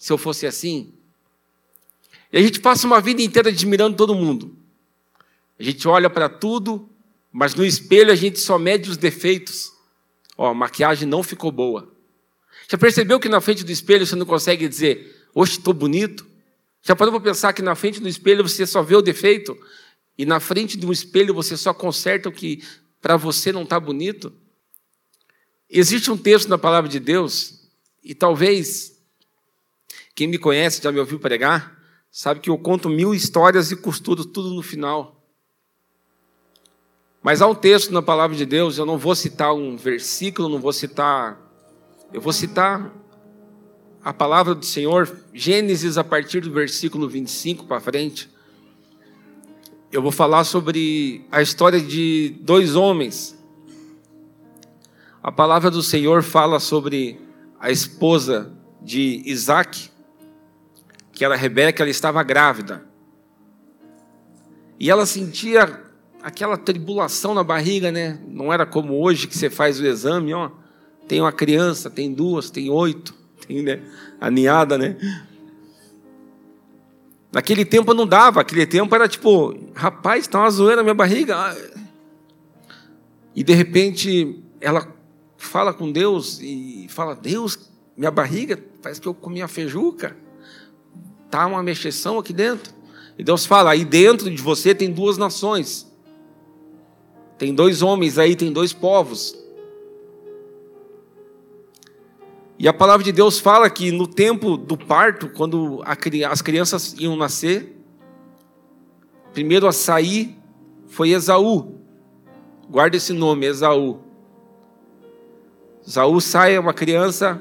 se eu fosse assim? E a gente passa uma vida inteira admirando todo mundo. A gente olha para tudo, mas no espelho a gente só mede os defeitos. Ó, a maquiagem não ficou boa. Já percebeu que na frente do espelho você não consegue dizer, hoje estou bonito? Já parou para pensar que na frente do espelho você só vê o defeito? E na frente de um espelho você só conserta o que para você não está bonito? Existe um texto na palavra de Deus, e talvez quem me conhece, já me ouviu pregar, sabe que eu conto mil histórias e costuro tudo no final. Mas há um texto na palavra de Deus, eu não vou citar um versículo, não vou citar. Eu vou citar a palavra do Senhor, Gênesis, a partir do versículo 25 para frente. Eu vou falar sobre a história de dois homens. A palavra do Senhor fala sobre a esposa de Isaac, que era Rebeca, ela estava grávida. E ela sentia aquela tribulação na barriga, né? Não era como hoje que você faz o exame, ó. Tem uma criança, tem duas, tem oito, tem né? a ninhada, né? Naquele tempo não dava, aquele tempo era tipo, rapaz, está uma zoeira na minha barriga. E de repente ela fala com Deus e fala: Deus, minha barriga, parece que eu comi a feijuca. Tá uma mexeção aqui dentro. E Deus fala: aí dentro de você tem duas nações. Tem dois homens aí, tem dois povos. E a palavra de Deus fala que no tempo do parto, quando as crianças iam nascer, primeiro a sair foi Esaú. Guarda esse nome, Esaú. Esaú sai, é uma criança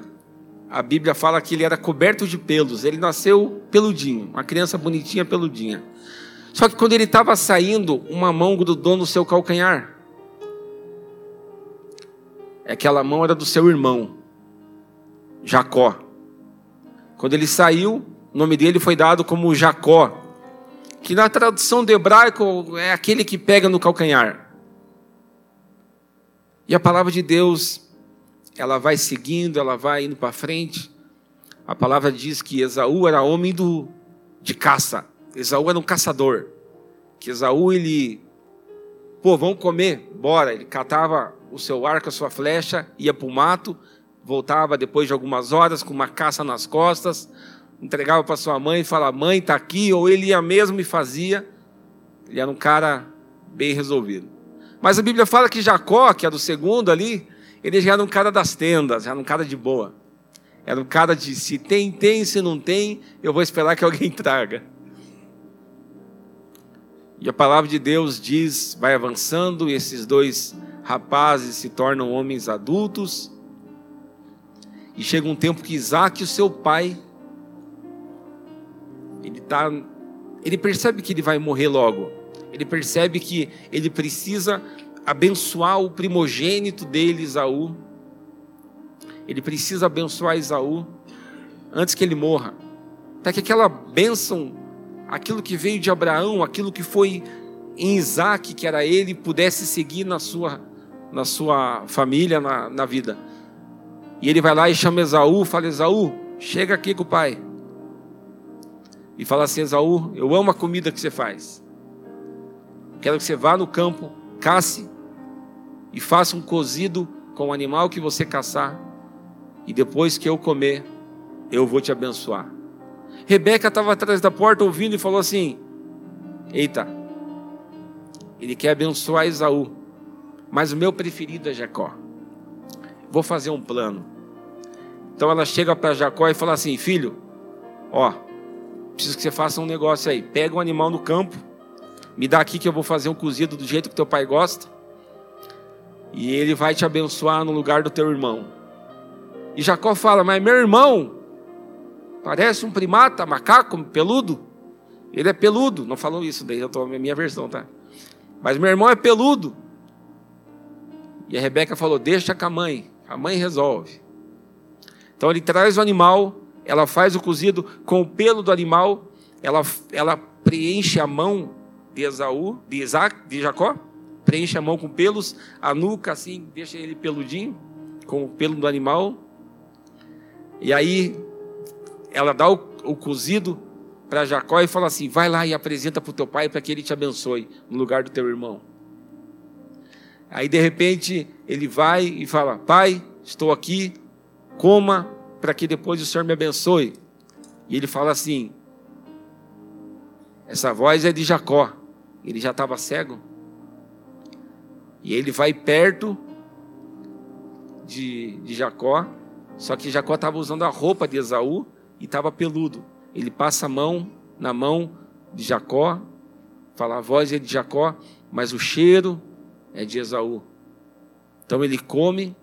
a Bíblia fala que ele era coberto de pelos, ele nasceu peludinho, uma criança bonitinha, peludinha. Só que quando ele estava saindo, uma mão grudou no seu calcanhar. Aquela mão era do seu irmão, Jacó. Quando ele saiu, o nome dele foi dado como Jacó, que na tradução do hebraico é aquele que pega no calcanhar. E a palavra de Deus ela vai seguindo, ela vai indo para frente. A palavra diz que Esaú era homem do, de caça. Esaú era um caçador. Que Esaú, ele, pô, vamos comer, bora. Ele catava o seu arco, a sua flecha, ia para o mato, voltava depois de algumas horas com uma caça nas costas, entregava para sua mãe e falava, mãe, está aqui, ou ele ia mesmo e fazia. Ele era um cara bem resolvido. Mas a Bíblia fala que Jacó, que é do segundo ali, ele já era um cara das tendas, já era um cara de boa. Era um cara de se tem, tem, se não tem, eu vou esperar que alguém traga. E a palavra de Deus diz, vai avançando, e esses dois rapazes se tornam homens adultos. E chega um tempo que Isaac, o seu pai, ele tá, ele percebe que ele vai morrer logo. Ele percebe que ele precisa abençoar o primogênito dele, Isaú. Ele precisa abençoar Isaú antes que ele morra. Para que aquela bênção, aquilo que veio de Abraão, aquilo que foi em Isaac, que era ele, pudesse seguir na sua, na sua família, na, na vida. E ele vai lá e chama Esaú, fala: Esaú, chega aqui com o pai. E fala assim: Esaú, eu amo a comida que você faz. Quero que você vá no campo, casse e faça um cozido com o animal que você caçar, e depois que eu comer, eu vou te abençoar. Rebeca estava atrás da porta ouvindo e falou assim: Eita, ele quer abençoar Esaú, mas o meu preferido é Jacó. Vou fazer um plano. Então ela chega para Jacó e fala assim: Filho, ó, preciso que você faça um negócio aí. Pega um animal no campo, me dá aqui que eu vou fazer um cozido do jeito que teu pai gosta e ele vai te abençoar no lugar do teu irmão. E Jacó fala: Mas meu irmão parece um primata, macaco, peludo. Ele é peludo. Não falou isso, daí eu estou na minha versão, tá? Mas meu irmão é peludo. E a Rebeca falou: Deixa com a mãe, a mãe resolve. Então ele traz o animal, ela faz o cozido com o pelo do animal, ela, ela preenche a mão de Esaú, de Isaac, de Jacó preenche a mão com pelos, a nuca assim, deixa ele peludinho, com o pelo do animal. E aí ela dá o, o cozido para Jacó e fala assim: vai lá e apresenta para o teu pai para que ele te abençoe no lugar do teu irmão. Aí de repente ele vai e fala: Pai, estou aqui, coma para que depois o Senhor me abençoe. E ele fala assim: essa voz é de Jacó. Ele já estava cego. E ele vai perto de, de Jacó. Só que Jacó estava usando a roupa de Esaú e estava peludo. Ele passa a mão na mão de Jacó. Fala, a voz é de Jacó, mas o cheiro é de Esaú. Então ele come,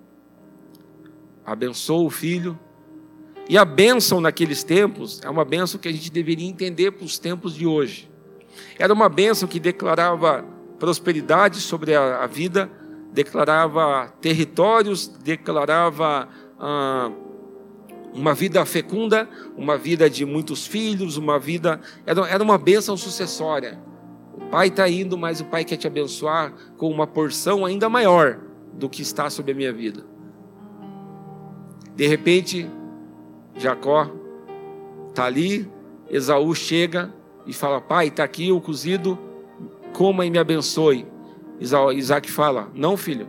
abençoa o filho. E a bênção naqueles tempos é uma bênção que a gente deveria entender para os tempos de hoje. Era uma bênção que declarava prosperidade sobre a, a vida, declarava territórios, declarava ah, uma vida fecunda, uma vida de muitos filhos, uma vida. Era, era uma bênção sucessória. O pai está indo, mas o pai quer te abençoar com uma porção ainda maior do que está sobre a minha vida. De repente, Jacó está ali, Esaú chega e fala: Pai, está aqui o cozido, coma e me abençoe. Isaac fala: Não, filho,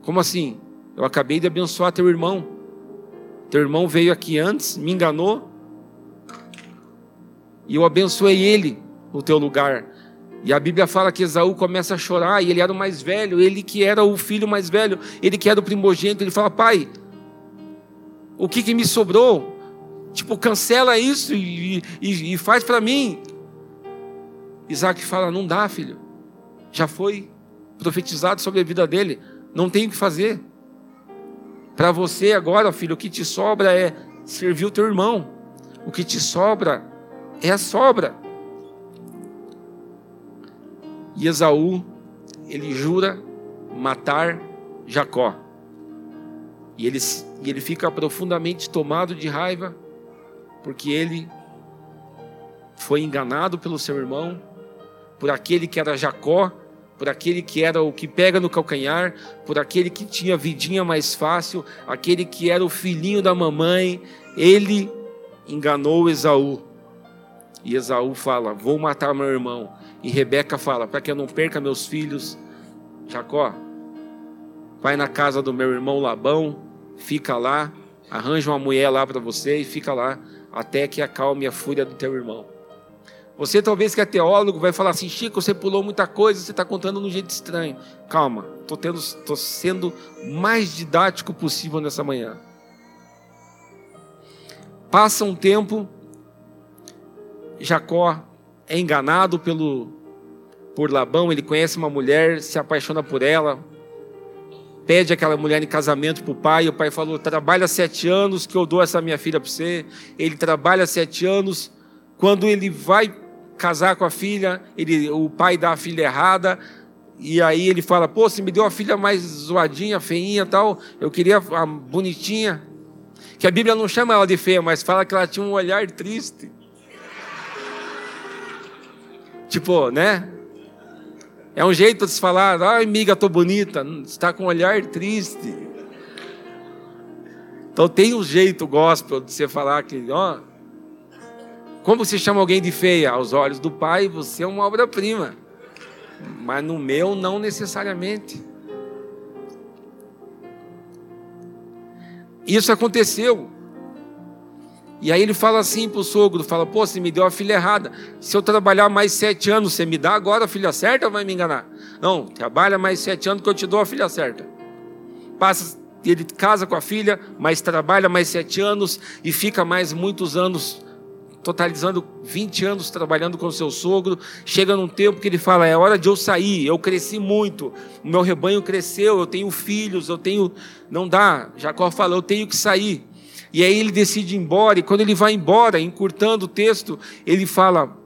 como assim? Eu acabei de abençoar teu irmão. Teu irmão veio aqui antes, me enganou, e eu abençoei ele no teu lugar. E a Bíblia fala que Esaú começa a chorar, e ele era o mais velho, ele que era o filho mais velho, ele que era o primogênito, ele fala: Pai, o que, que me sobrou? Tipo, cancela isso e, e, e faz para mim. Isaac fala: Não dá, filho. Já foi profetizado sobre a vida dele. Não tem o que fazer. Para você agora, filho, o que te sobra é servir o teu irmão. O que te sobra é a sobra. E Esaú, ele jura matar Jacó. E ele, e ele fica profundamente tomado de raiva, porque ele foi enganado pelo seu irmão, por aquele que era Jacó, por aquele que era o que pega no calcanhar, por aquele que tinha vidinha mais fácil, aquele que era o filhinho da mamãe, ele enganou Esaú. E Esaú fala: Vou matar meu irmão. E Rebeca fala: Para que eu não perca meus filhos, Jacó, vai na casa do meu irmão Labão, fica lá, arranja uma mulher lá para você e fica lá até que acalme a fúria do teu irmão. Você talvez que é teólogo vai falar assim, Chico, você pulou muita coisa, você está contando de um jeito estranho. Calma, estou sendo mais didático possível nessa manhã. Passa um tempo, Jacó é enganado pelo por Labão, ele conhece uma mulher, se apaixona por ela, pede aquela mulher em casamento para o pai, o pai falou: trabalha sete anos que eu dou essa minha filha para você. Ele trabalha sete anos. Quando ele vai casar com a filha, ele, o pai dá a filha errada, e aí ele fala: Pô, você me deu a filha mais zoadinha, feinha tal, eu queria a bonitinha. Que a Bíblia não chama ela de feia, mas fala que ela tinha um olhar triste. Tipo, né? É um jeito de se falar, ai, amiga, tô bonita, está com um olhar triste. Então tem um jeito gospel de você falar que, ó, como se chama alguém de feia? Aos olhos do Pai, você é uma obra-prima. Mas no meu, não necessariamente. Isso aconteceu. E aí ele fala assim para o sogro: fala, pô, você me deu a filha errada. Se eu trabalhar mais sete anos, você me dá agora a filha certa ou vai me enganar? Não, trabalha mais sete anos que eu te dou a filha certa. Passa, ele casa com a filha, mas trabalha mais sete anos e fica mais muitos anos totalizando 20 anos trabalhando com seu sogro, chega num tempo que ele fala: é hora de eu sair, eu cresci muito, o meu rebanho cresceu, eu tenho filhos, eu tenho. Não dá. Jacó fala: eu tenho que sair. E aí ele decide ir embora, e quando ele vai embora, encurtando o texto, ele fala: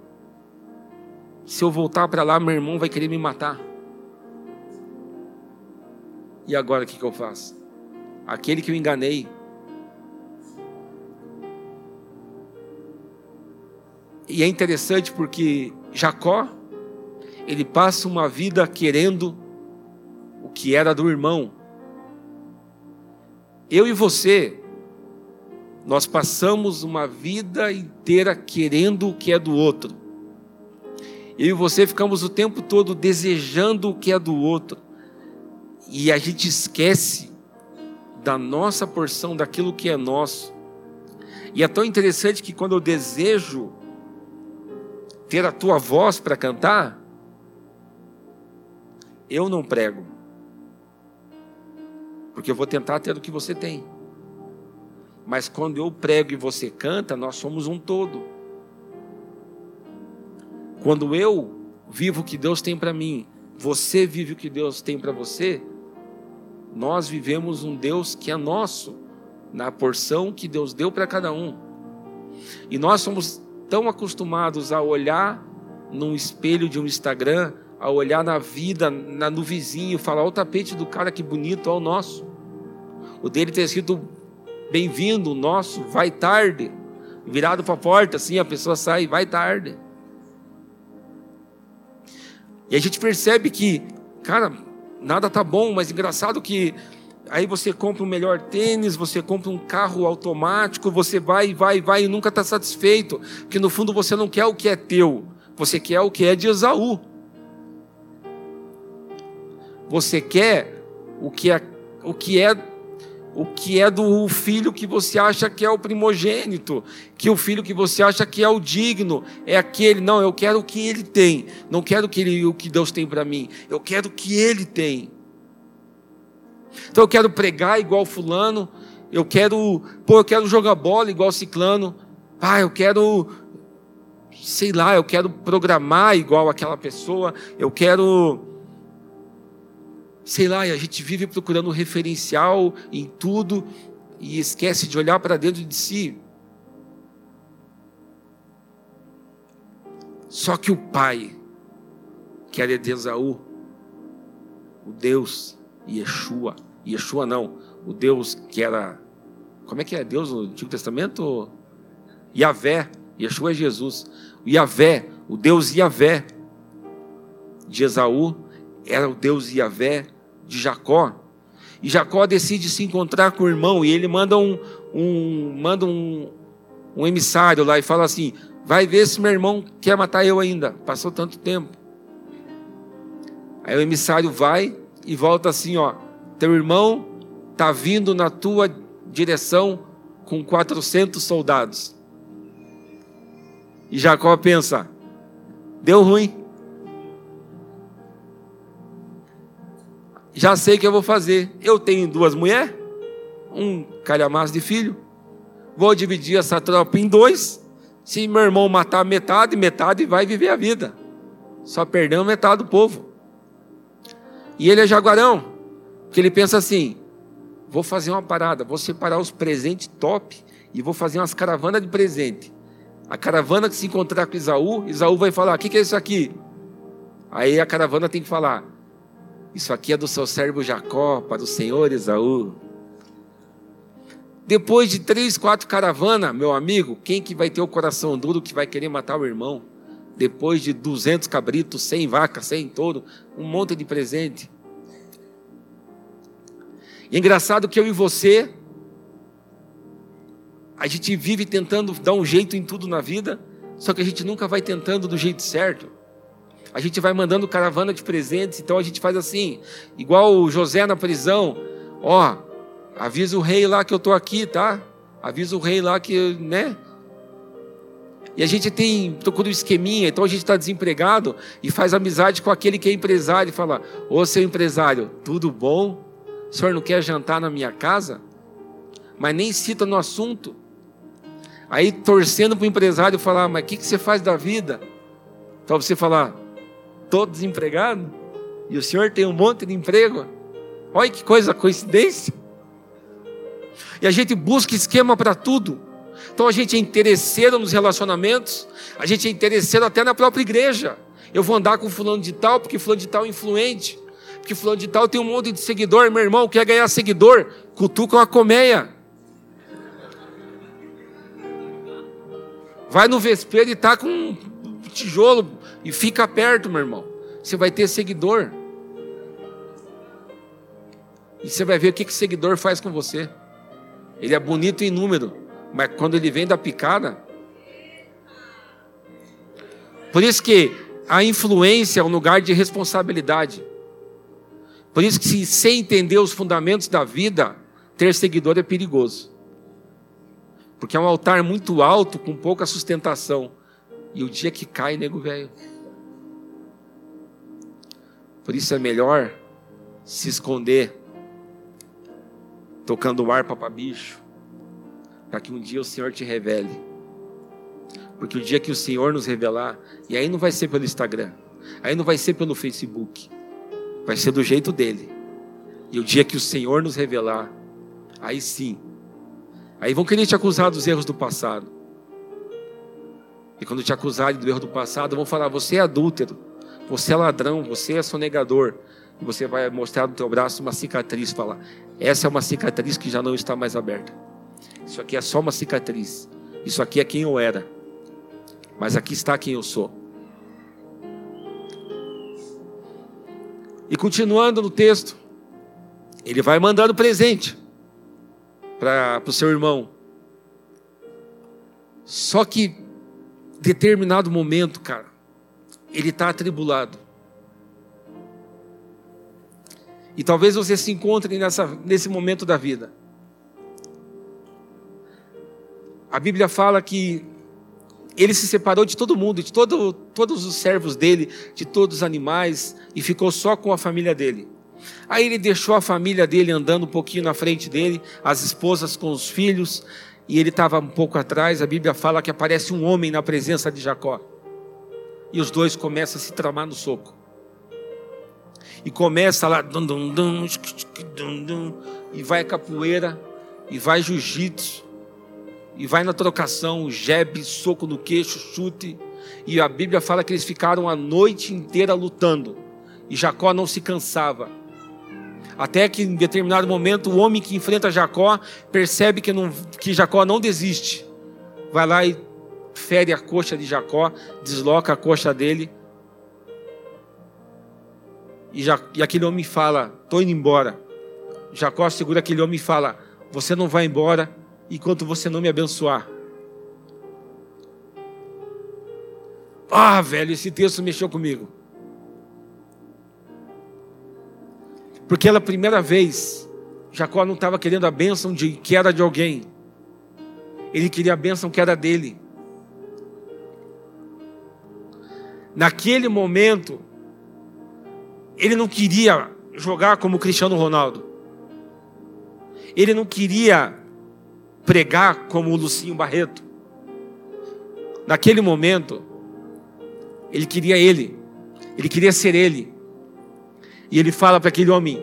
se eu voltar para lá, meu irmão vai querer me matar. E agora o que, que eu faço? Aquele que eu enganei, E é interessante porque Jacó, ele passa uma vida querendo o que era do irmão. Eu e você, Nós passamos uma vida inteira querendo o que é do outro. Eu e você ficamos o tempo todo desejando o que é do outro. E a gente esquece da nossa porção, daquilo que é nosso. E é tão interessante que quando eu desejo ter a tua voz para cantar, eu não prego. Porque eu vou tentar ter o que você tem. Mas quando eu prego e você canta, nós somos um todo. Quando eu vivo o que Deus tem para mim, você vive o que Deus tem para você, nós vivemos um Deus que é nosso, na porção que Deus deu para cada um. E nós somos tão acostumados a olhar num espelho de um Instagram, a olhar na vida, na, no vizinho, falar: o tapete do cara que bonito, olha o nosso. O dele ter sido bem-vindo, o nosso, vai tarde. Virado para a porta, assim, a pessoa sai, vai tarde. E a gente percebe que, cara, nada tá bom, mas engraçado que aí você compra um melhor tênis, você compra um carro automático, você vai, vai, vai e nunca está satisfeito, porque no fundo você não quer o que é teu, você quer o que é de Esaú. Você quer o que é o que é o que é do filho que você acha que é o primogênito, que o filho que você acha que é o digno, é aquele, não, eu quero o que ele tem, não quero o que, ele, o que Deus tem para mim, eu quero o que ele tem. Então eu quero pregar igual fulano, eu quero, pô, eu quero jogar bola igual ciclano, ah, eu quero, sei lá, eu quero programar igual aquela pessoa, eu quero sei lá, e a gente vive procurando referencial em tudo e esquece de olhar para dentro de si. Só que o pai, que era de Esaú, o Deus Yeshua, Yeshua não, o Deus que era, como é que é Deus no Antigo Testamento? Yahvé, Yeshua é Jesus. Yahvé, o Deus Yahvé de Esaú, era o Deus Yahvé de Jacó. E Jacó decide se encontrar com o irmão e ele manda um, um manda um, um emissário lá e fala assim: vai ver se meu irmão quer matar eu ainda. Passou tanto tempo. Aí o emissário vai e volta assim: ó, teu irmão está vindo na tua direção com 400 soldados. E Jacó pensa: deu ruim. já sei o que eu vou fazer. Eu tenho duas mulheres, um calhamaço de filho. Vou dividir essa tropa em dois. Se meu irmão matar metade, metade vai viver a vida. Só perdemos metade do povo. E ele é jaguarão, que ele pensa assim: vou fazer uma parada, vou separar os presentes top e vou fazer umas caravanas de presente. A caravana que se encontrar com Isaú, Isaú vai falar: o que, que é isso aqui? Aí a caravana tem que falar: isso aqui é do seu servo Jacó, para o Senhor Esaú. Depois de três, quatro caravanas, meu amigo, quem que vai ter o coração duro que vai querer matar o irmão? Depois de duzentos cabritos, cem vacas, cem touro, um monte de presente. E é engraçado que eu e você, a gente vive tentando dar um jeito em tudo na vida, só que a gente nunca vai tentando do jeito certo a gente vai mandando caravana de presentes, então a gente faz assim, igual o José na prisão, ó, avisa o rei lá que eu estou aqui, tá? Avisa o rei lá que, né? E a gente tem, procura um esqueminha, então a gente está desempregado e faz amizade com aquele que é empresário e fala: Ô seu empresário, tudo bom? O senhor não quer jantar na minha casa? Mas nem cita no assunto. Aí torcendo para o empresário falar: Mas o que, que você faz da vida? Para você falar: estou desempregado e o senhor tem um monte de emprego. Olha que coisa, coincidência. E a gente busca esquema para tudo. Então a gente é interesseiro nos relacionamentos, a gente é interesseiro até na própria igreja. Eu vou andar com fulano de tal, porque fulano de tal é influente. Porque fulano de tal tem um monte de seguidor, meu irmão, quer ganhar seguidor, cutuca uma colmeia. Vai no vespeiro e tá com um tijolo e fica perto, meu irmão. Você vai ter seguidor. E você vai ver o que, que seguidor faz com você. Ele é bonito em número, Mas quando ele vem da picada. Por isso que a influência é um lugar de responsabilidade. Por isso que, se, sem entender os fundamentos da vida, ter seguidor é perigoso. Porque é um altar muito alto, com pouca sustentação. E o dia que cai, nego velho. Por isso é melhor se esconder, tocando o ar para bicho, para que um dia o Senhor te revele. Porque o dia que o Senhor nos revelar, e aí não vai ser pelo Instagram, aí não vai ser pelo Facebook, vai ser do jeito dele. E o dia que o Senhor nos revelar, aí sim, aí vão querer te acusar dos erros do passado. E quando te acusarem do erro do passado, vão falar: você é adúltero, você é ladrão, você é sonegador. E você vai mostrar no teu braço uma cicatriz, falar: essa é uma cicatriz que já não está mais aberta. Isso aqui é só uma cicatriz. Isso aqui é quem eu era. Mas aqui está quem eu sou. E continuando no texto, ele vai mandando presente para o seu irmão. Só que determinado momento, cara, ele está atribulado. E talvez você se encontre nessa, nesse momento da vida. A Bíblia fala que ele se separou de todo mundo, de todo, todos os servos dele, de todos os animais, e ficou só com a família dele. Aí ele deixou a família dele andando um pouquinho na frente dele, as esposas com os filhos, e ele estava um pouco atrás. A Bíblia fala que aparece um homem na presença de Jacó. E os dois começam a se tramar no soco. E começa lá, dum, dum, dum, e vai capoeira, e vai jiu-jitsu, e vai na trocação, jebe, soco no queixo, chute. E a Bíblia fala que eles ficaram a noite inteira lutando. E Jacó não se cansava. Até que em determinado momento o homem que enfrenta Jacó percebe que, não, que Jacó não desiste. Vai lá e fere a coxa de Jacó, desloca a coxa dele. E, já, e aquele homem fala: Estou indo embora. Jacó segura aquele homem e fala: Você não vai embora enquanto você não me abençoar. Ah, velho, esse texto mexeu comigo. Porque pela primeira vez, Jacó não estava querendo a bênção de, que era de alguém. Ele queria a bênção que era dele. Naquele momento, ele não queria jogar como Cristiano Ronaldo. Ele não queria pregar como o Lucinho Barreto. Naquele momento, ele queria ele. Ele queria ser ele. E ele fala para aquele homem: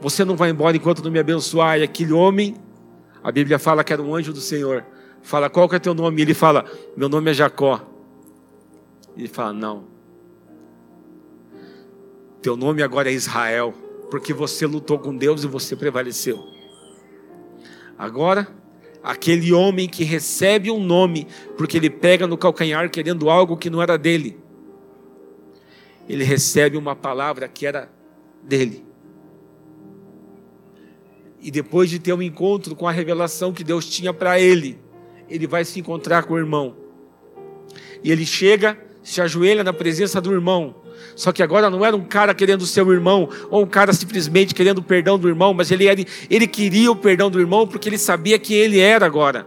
Você não vai embora enquanto não me abençoar. E aquele homem, a Bíblia fala que era um anjo do Senhor. Fala: Qual que é teu nome? E ele fala: Meu nome é Jacó. Ele fala: Não. Teu nome agora é Israel, porque você lutou com Deus e você prevaleceu. Agora, aquele homem que recebe um nome, porque ele pega no calcanhar querendo algo que não era dele, ele recebe uma palavra que era dele. E depois de ter um encontro com a revelação que Deus tinha para ele, ele vai se encontrar com o irmão. E ele chega, se ajoelha na presença do irmão. Só que agora não era um cara querendo ser o irmão, ou um cara simplesmente querendo o perdão do irmão, mas ele, era, ele queria o perdão do irmão porque ele sabia que ele era agora.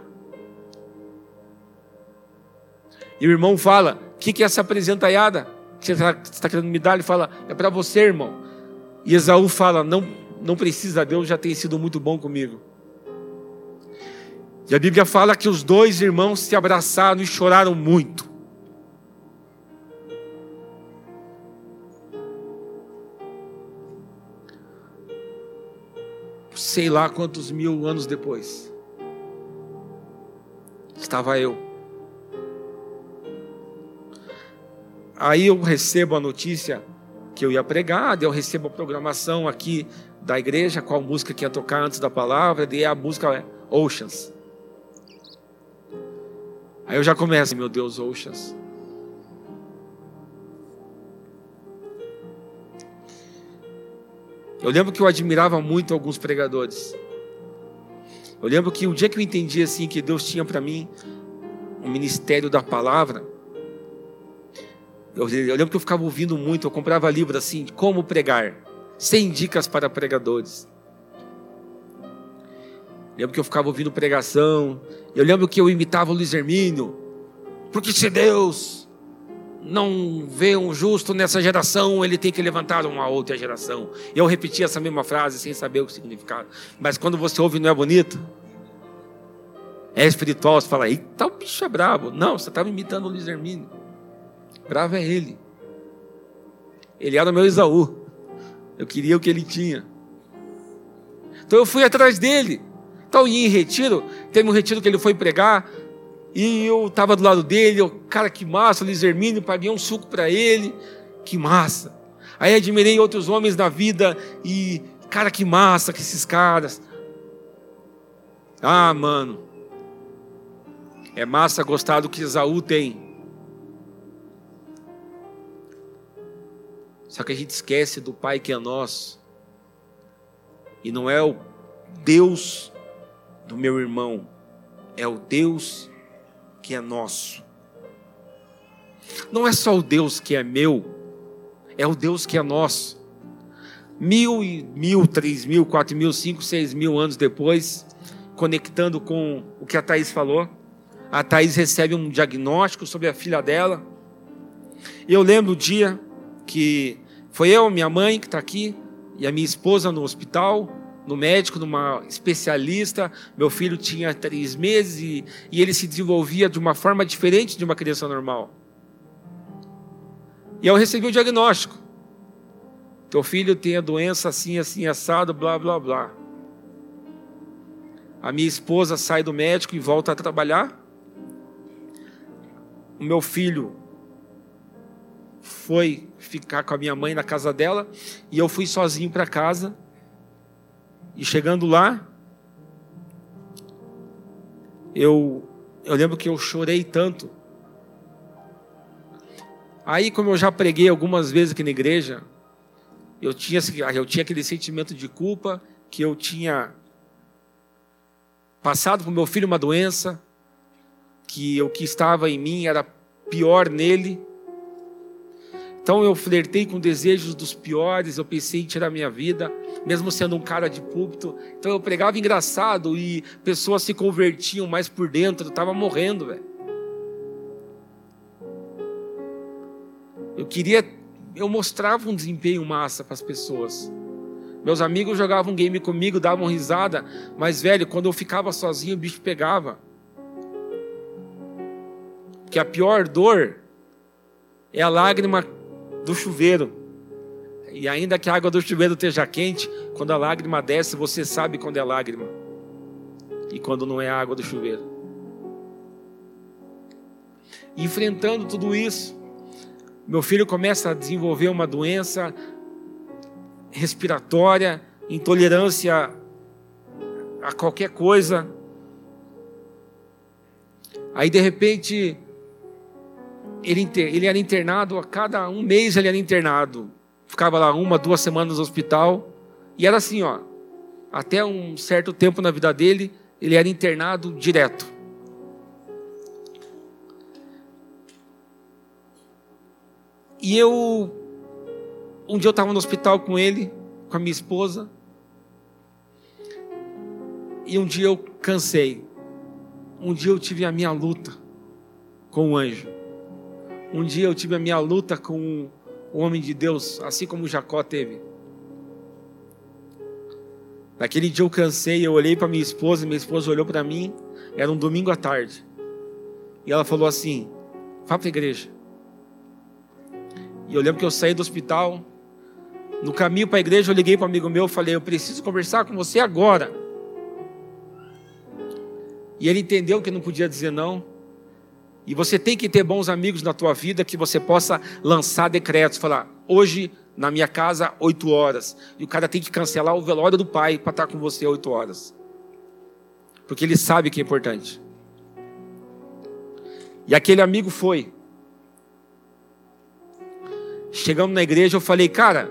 E o irmão fala: O que, que é essa apresentaiada? Que você está tá querendo me dar? Ele fala: É para você, irmão. E Esaú fala: Não, não precisa, Deus já tem sido muito bom comigo. E a Bíblia fala que os dois irmãos se abraçaram e choraram muito. Sei lá quantos mil anos depois, estava eu. Aí eu recebo a notícia que eu ia pregar, eu recebo a programação aqui da igreja, qual música que ia tocar antes da palavra, e a música é Oceans. Aí eu já começo, meu Deus, Oceans. Eu lembro que eu admirava muito alguns pregadores. Eu lembro que o dia que eu entendi assim que Deus tinha para mim um ministério da palavra, eu, eu, lembro que eu ficava ouvindo muito, eu comprava livro assim, como pregar, 100 dicas para pregadores. Eu lembro que eu ficava ouvindo pregação, eu lembro que eu imitava o Luiz Hermínio, porque se Deus não vê um justo nessa geração, ele tem que levantar uma outra geração. Eu repetia essa mesma frase sem saber o que significava. Mas quando você ouve não é bonito? É espiritual, você fala, eita, o bicho é brabo. Não, você estava imitando o Luiz Hermínio. Bravo é ele. Ele era o meu Isaú. Eu queria o que ele tinha. Então eu fui atrás dele. Então, ia em retiro, teve um retiro que ele foi pregar, e eu estava do lado dele, eu, cara, que massa, Luiz Hermínio, paguei um suco para ele, que massa. Aí admirei outros homens da vida, e, cara, que massa que esses caras. Ah, mano, é massa gostar do que Esaú tem. Só que a gente esquece do Pai que é nosso. E não é o Deus do meu irmão, é o Deus que é nosso. Não é só o Deus que é meu, é o Deus que é nosso. Mil e mil, três mil, quatro mil, cinco, seis mil anos depois, conectando com o que a Thaís falou, a Thaís recebe um diagnóstico sobre a filha dela. Eu lembro o dia que foi eu, minha mãe, que está aqui, e a minha esposa no hospital, no médico, numa especialista. Meu filho tinha três meses e, e ele se desenvolvia de uma forma diferente de uma criança normal. E eu recebi o diagnóstico. Teu filho tem a doença assim, assim, assado, blá, blá, blá. A minha esposa sai do médico e volta a trabalhar. O meu filho foi ficar com a minha mãe na casa dela e eu fui sozinho para casa. E chegando lá, eu, eu lembro que eu chorei tanto. Aí, como eu já preguei algumas vezes aqui na igreja, eu tinha, eu tinha aquele sentimento de culpa que eu tinha passado para o meu filho uma doença, que o que estava em mim era pior nele. Então eu flertei com desejos dos piores, eu pensei em tirar minha vida, mesmo sendo um cara de púlpito. Então eu pregava engraçado e pessoas se convertiam mais por dentro, eu estava morrendo, velho. Eu queria, eu mostrava um desempenho massa para as pessoas. Meus amigos jogavam game comigo, davam risada, mas velho, quando eu ficava sozinho, o bicho pegava. Que a pior dor é a lágrima do chuveiro. E ainda que a água do chuveiro esteja quente, quando a lágrima desce, você sabe quando é lágrima e quando não é a água do chuveiro. Enfrentando tudo isso, meu filho começa a desenvolver uma doença respiratória, intolerância a qualquer coisa. Aí de repente ele, ele era internado, a cada um mês ele era internado. Ficava lá uma, duas semanas no hospital. E era assim, ó. Até um certo tempo na vida dele, ele era internado direto. E eu, um dia eu estava no hospital com ele, com a minha esposa. E um dia eu cansei. Um dia eu tive a minha luta com o anjo. Um dia eu tive a minha luta com o homem de Deus, assim como Jacó teve. Naquele dia eu cansei, eu olhei para minha esposa, minha esposa olhou para mim, era um domingo à tarde. E ela falou assim: vá para a igreja. E eu lembro que eu saí do hospital, no caminho para a igreja eu liguei para um amigo meu, falei: eu preciso conversar com você agora. E ele entendeu que não podia dizer não. E você tem que ter bons amigos na tua vida que você possa lançar decretos, falar, hoje na minha casa, oito horas. E o cara tem que cancelar o velório do pai para estar com você oito horas. Porque ele sabe que é importante. E aquele amigo foi. Chegamos na igreja, eu falei, cara,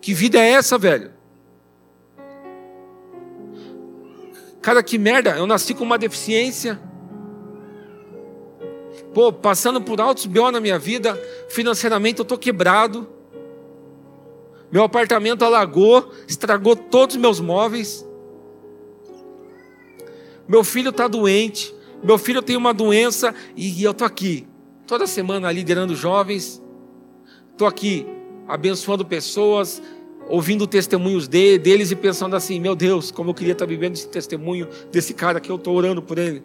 que vida é essa, velho? Cara, que merda, eu nasci com uma deficiência. Pô, passando por altos BO na minha vida, financeiramente eu tô quebrado. Meu apartamento alagou, estragou todos os meus móveis. Meu filho está doente, meu filho tem uma doença e eu tô aqui toda semana liderando jovens. Tô aqui abençoando pessoas, ouvindo testemunhos de, deles e pensando assim: meu Deus, como eu queria estar vivendo esse testemunho desse cara que eu estou orando por ele.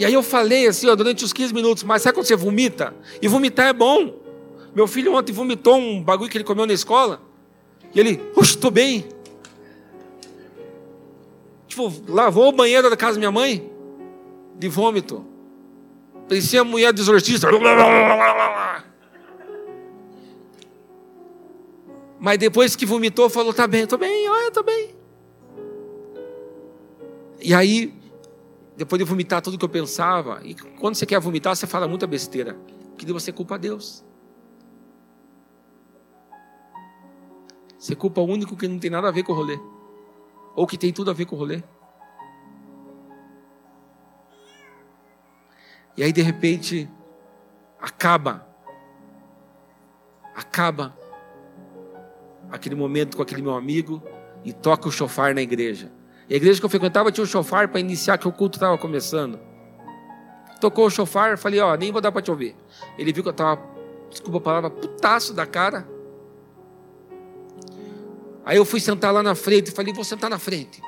E aí eu falei assim, ó, durante os 15 minutos, mas sabe quando você vomita? E vomitar é bom. Meu filho ontem vomitou um bagulho que ele comeu na escola. E ele, oxe, estou bem. Tipo, lavou o banheiro da casa da minha mãe de vômito. Parecia mulher de exorcista. Mas depois que vomitou, falou: tá bem, tô bem, olha, tô bem. E aí, depois de vomitar tudo que eu pensava, e quando você quer vomitar, você fala muita besteira, que você culpa Deus. Você culpa o único que não tem nada a ver com o rolê, ou que tem tudo a ver com o rolê. E aí, de repente, acaba, acaba aquele momento com aquele meu amigo e toca o chofar na igreja. E a igreja que eu frequentava tinha um chofar para iniciar que o culto estava começando. Tocou o chofar, falei, ó, nem vou dar para te ouvir. Ele viu que eu estava, desculpa a palavra, putaço da cara. Aí eu fui sentar lá na frente e falei, vou sentar na frente.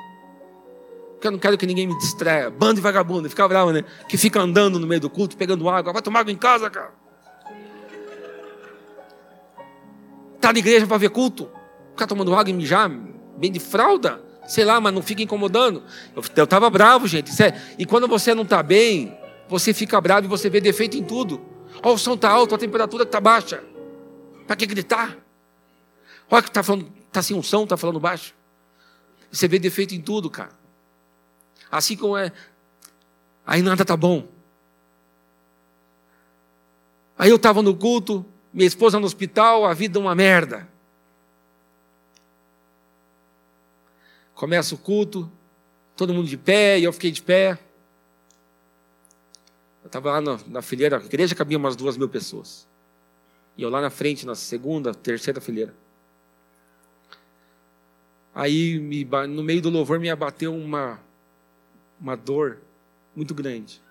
Porque eu não quero que ninguém me distraia. Bando de vagabundo, ficava bravo, né? Que fica andando no meio do culto, pegando água. Vai tomar água em casa, cara. Está na igreja para ver culto? Ficar tomando água e mijar, bem de fralda? Sei lá, mas não fica incomodando. Eu estava bravo, gente. É, e quando você não está bem, você fica bravo e você vê defeito em tudo. Ó, o som está alto, a temperatura está baixa. Para que gritar? Olha que está falando, está sem som, está falando baixo. Você vê defeito em tudo, cara. Assim como é. Aí nada tá bom. Aí eu estava no culto, minha esposa no hospital, a vida é uma merda. Começa o culto, todo mundo de pé, e eu fiquei de pé. Eu estava lá na, na, fileira, a igreja cabia umas duas mil pessoas. E eu lá na frente, na segunda, terceira fileira. Aí, me, no meio do louvor, me abateu uma, uma dor muito grande.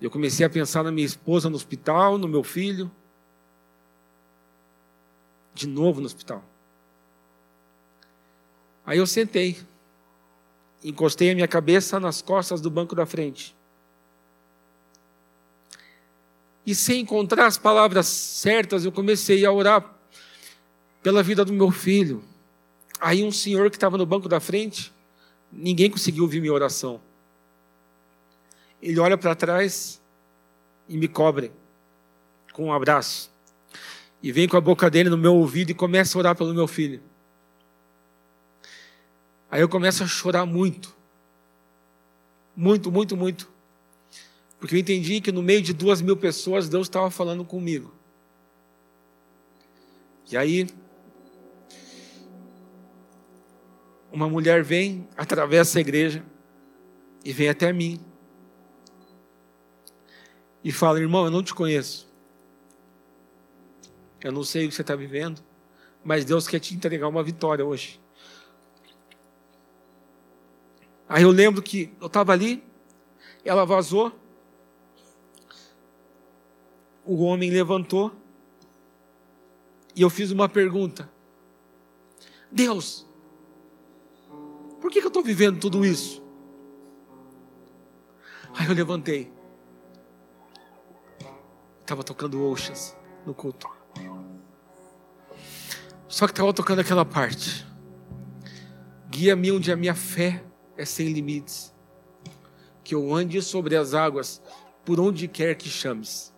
Eu comecei a pensar na minha esposa no hospital, no meu filho. De novo no hospital. Aí eu sentei. Encostei a minha cabeça nas costas do banco da frente. E sem encontrar as palavras certas, eu comecei a orar pela vida do meu filho. Aí um senhor que estava no banco da frente, ninguém conseguiu ouvir minha oração ele olha para trás e me cobre com um abraço. E vem com a boca dele no meu ouvido e começa a orar pelo meu filho. Aí eu começo a chorar muito. Muito, muito, muito. Porque eu entendi que no meio de duas mil pessoas Deus estava falando comigo. E aí, uma mulher vem, atravessa a igreja e vem até mim e fala: irmão, eu não te conheço. Eu não sei o que você está vivendo, mas Deus quer te entregar uma vitória hoje. Aí eu lembro que eu estava ali, ela vazou, o homem levantou, e eu fiz uma pergunta: Deus, por que, que eu estou vivendo tudo isso? Aí eu levantei estava tocando Oceans no culto. Só que estava tocando aquela parte. Guia-me onde a minha fé é sem limites. Que eu ande sobre as águas, por onde quer que chames.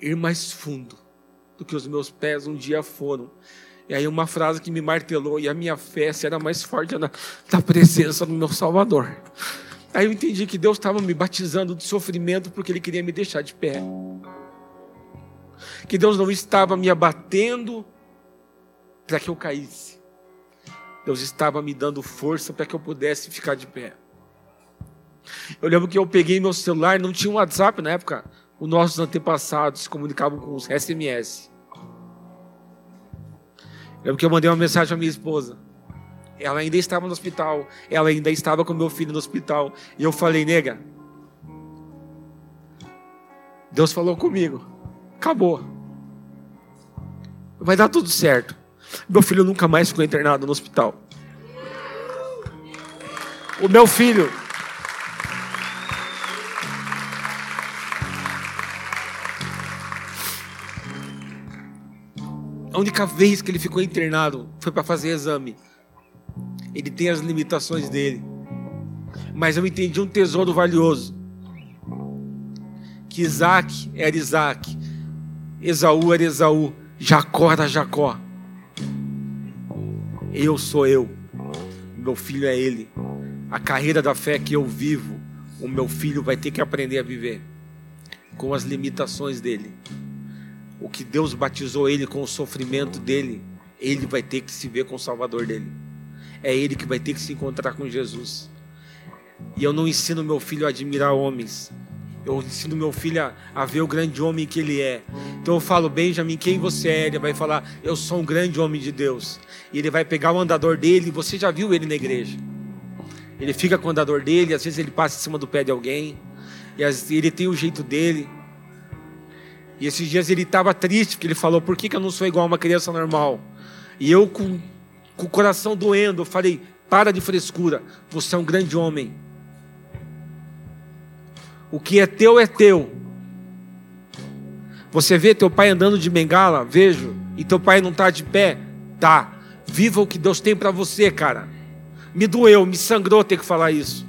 Ir mais fundo do que os meus pés um dia foram. E aí uma frase que me martelou, e a minha fé será mais forte na, na presença do meu Salvador. Aí eu entendi que Deus estava me batizando de sofrimento porque Ele queria me deixar de pé. Que Deus não estava me abatendo para que eu caísse, Deus estava me dando força para que eu pudesse ficar de pé. Eu lembro que eu peguei meu celular, não tinha um WhatsApp na época. Os nossos antepassados se comunicavam com os SMS. Eu lembro que eu mandei uma mensagem à minha esposa. Ela ainda estava no hospital. Ela ainda estava com meu filho no hospital. E eu falei, nega. Deus falou comigo. Acabou. Vai dar tudo certo. Meu filho nunca mais ficou internado no hospital. O meu filho. A única vez que ele ficou internado foi para fazer exame. Ele tem as limitações dele. Mas eu entendi um tesouro valioso. Que Isaac era Isaac. Esaú era Esaú. Jacó era Jacó. Eu sou eu. Meu filho é ele. A carreira da fé que eu vivo, o meu filho vai ter que aprender a viver com as limitações dele. O que Deus batizou ele com o sofrimento dele, ele vai ter que se ver com o Salvador dele. É ele que vai ter que se encontrar com Jesus. E eu não ensino meu filho a admirar homens, eu ensino meu filho a, a, ver o grande homem que ele é. Então eu falo, Benjamin, quem você é? Ele vai falar, eu sou um grande homem de Deus. E ele vai pegar o andador dele, você já viu ele na igreja. Ele fica com o andador dele, às vezes ele passa em cima do pé de alguém, e ele tem o jeito dele. E esses dias ele estava triste, porque ele falou, por que, que eu não sou igual a uma criança normal? E eu com, com o coração doendo, eu falei, para de frescura, você é um grande homem. O que é teu é teu. Você vê teu pai andando de bengala? Vejo. E teu pai não está de pé? Tá. Viva o que Deus tem para você, cara. Me doeu, me sangrou ter que falar isso.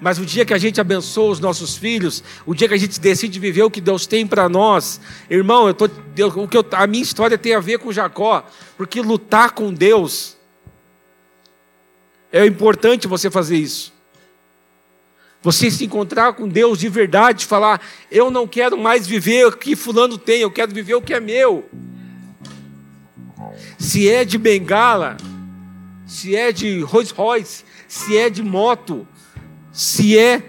Mas o dia que a gente abençoa os nossos filhos, o dia que a gente decide viver o que Deus tem para nós, irmão, eu tô, o que eu, a minha história tem a ver com Jacó, porque lutar com Deus é importante você fazer isso. Você se encontrar com Deus de verdade, falar: Eu não quero mais viver o que Fulano tem, eu quero viver o que é meu. Se é de bengala, se é de Rolls Royce, se é de moto, se é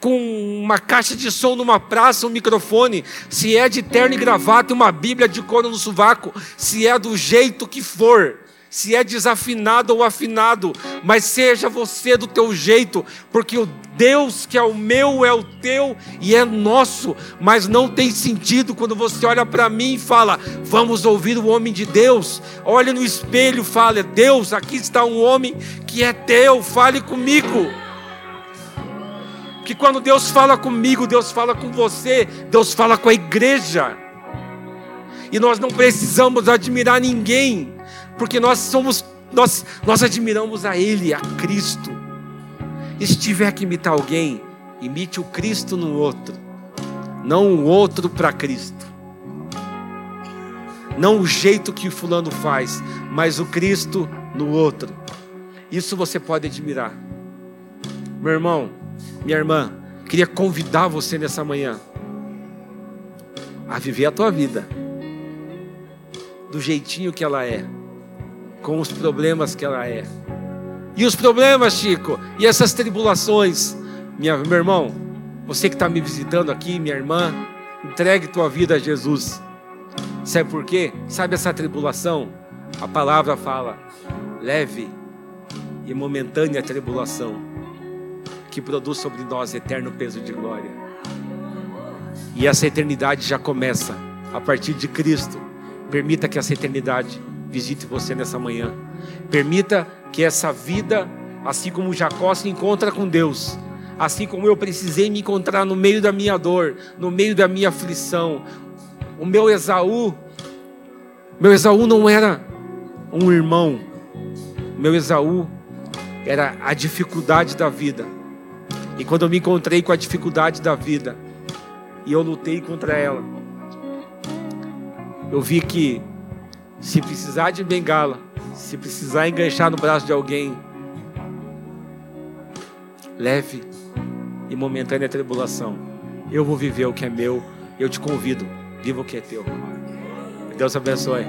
com uma caixa de som numa praça, um microfone, se é de terno e gravata e uma Bíblia de couro no sovaco, se é do jeito que for, se é desafinado ou afinado, mas seja você do teu jeito, porque o Deus que é o meu é o teu e é nosso, mas não tem sentido quando você olha para mim e fala: "Vamos ouvir o homem de Deus". Olha no espelho, fala: "Deus, aqui está um homem que é teu, fale comigo". Que quando Deus fala comigo, Deus fala com você, Deus fala com a igreja. E nós não precisamos admirar ninguém porque nós somos, nós, nós admiramos a Ele, a Cristo. E se tiver que imitar alguém, imite o Cristo no outro, não o outro para Cristo. Não o jeito que o fulano faz, mas o Cristo no outro. Isso você pode admirar. Meu irmão, minha irmã, queria convidar você nessa manhã a viver a tua vida do jeitinho que ela é com os problemas que ela é. E os problemas, Chico, e essas tribulações, minha, meu irmão, você que está me visitando aqui, minha irmã, entregue tua vida a Jesus. Sabe por quê? Sabe essa tribulação? A palavra fala: leve e momentânea tribulação, que produz sobre nós eterno peso de glória. E essa eternidade já começa a partir de Cristo. Permita que essa eternidade visite você nessa manhã. Permita que essa vida, assim como Jacó se encontra com Deus, assim como eu precisei me encontrar no meio da minha dor, no meio da minha aflição. O meu Esaú, meu Esaú não era um irmão, meu Esaú era a dificuldade da vida. E quando eu me encontrei com a dificuldade da vida, e eu lutei contra ela, eu vi que se precisar de bengala, se precisar enganchar no braço de alguém, leve e momentânea tribulação. Eu vou viver o que é meu. Eu te convido, viva o que é teu. Deus abençoe.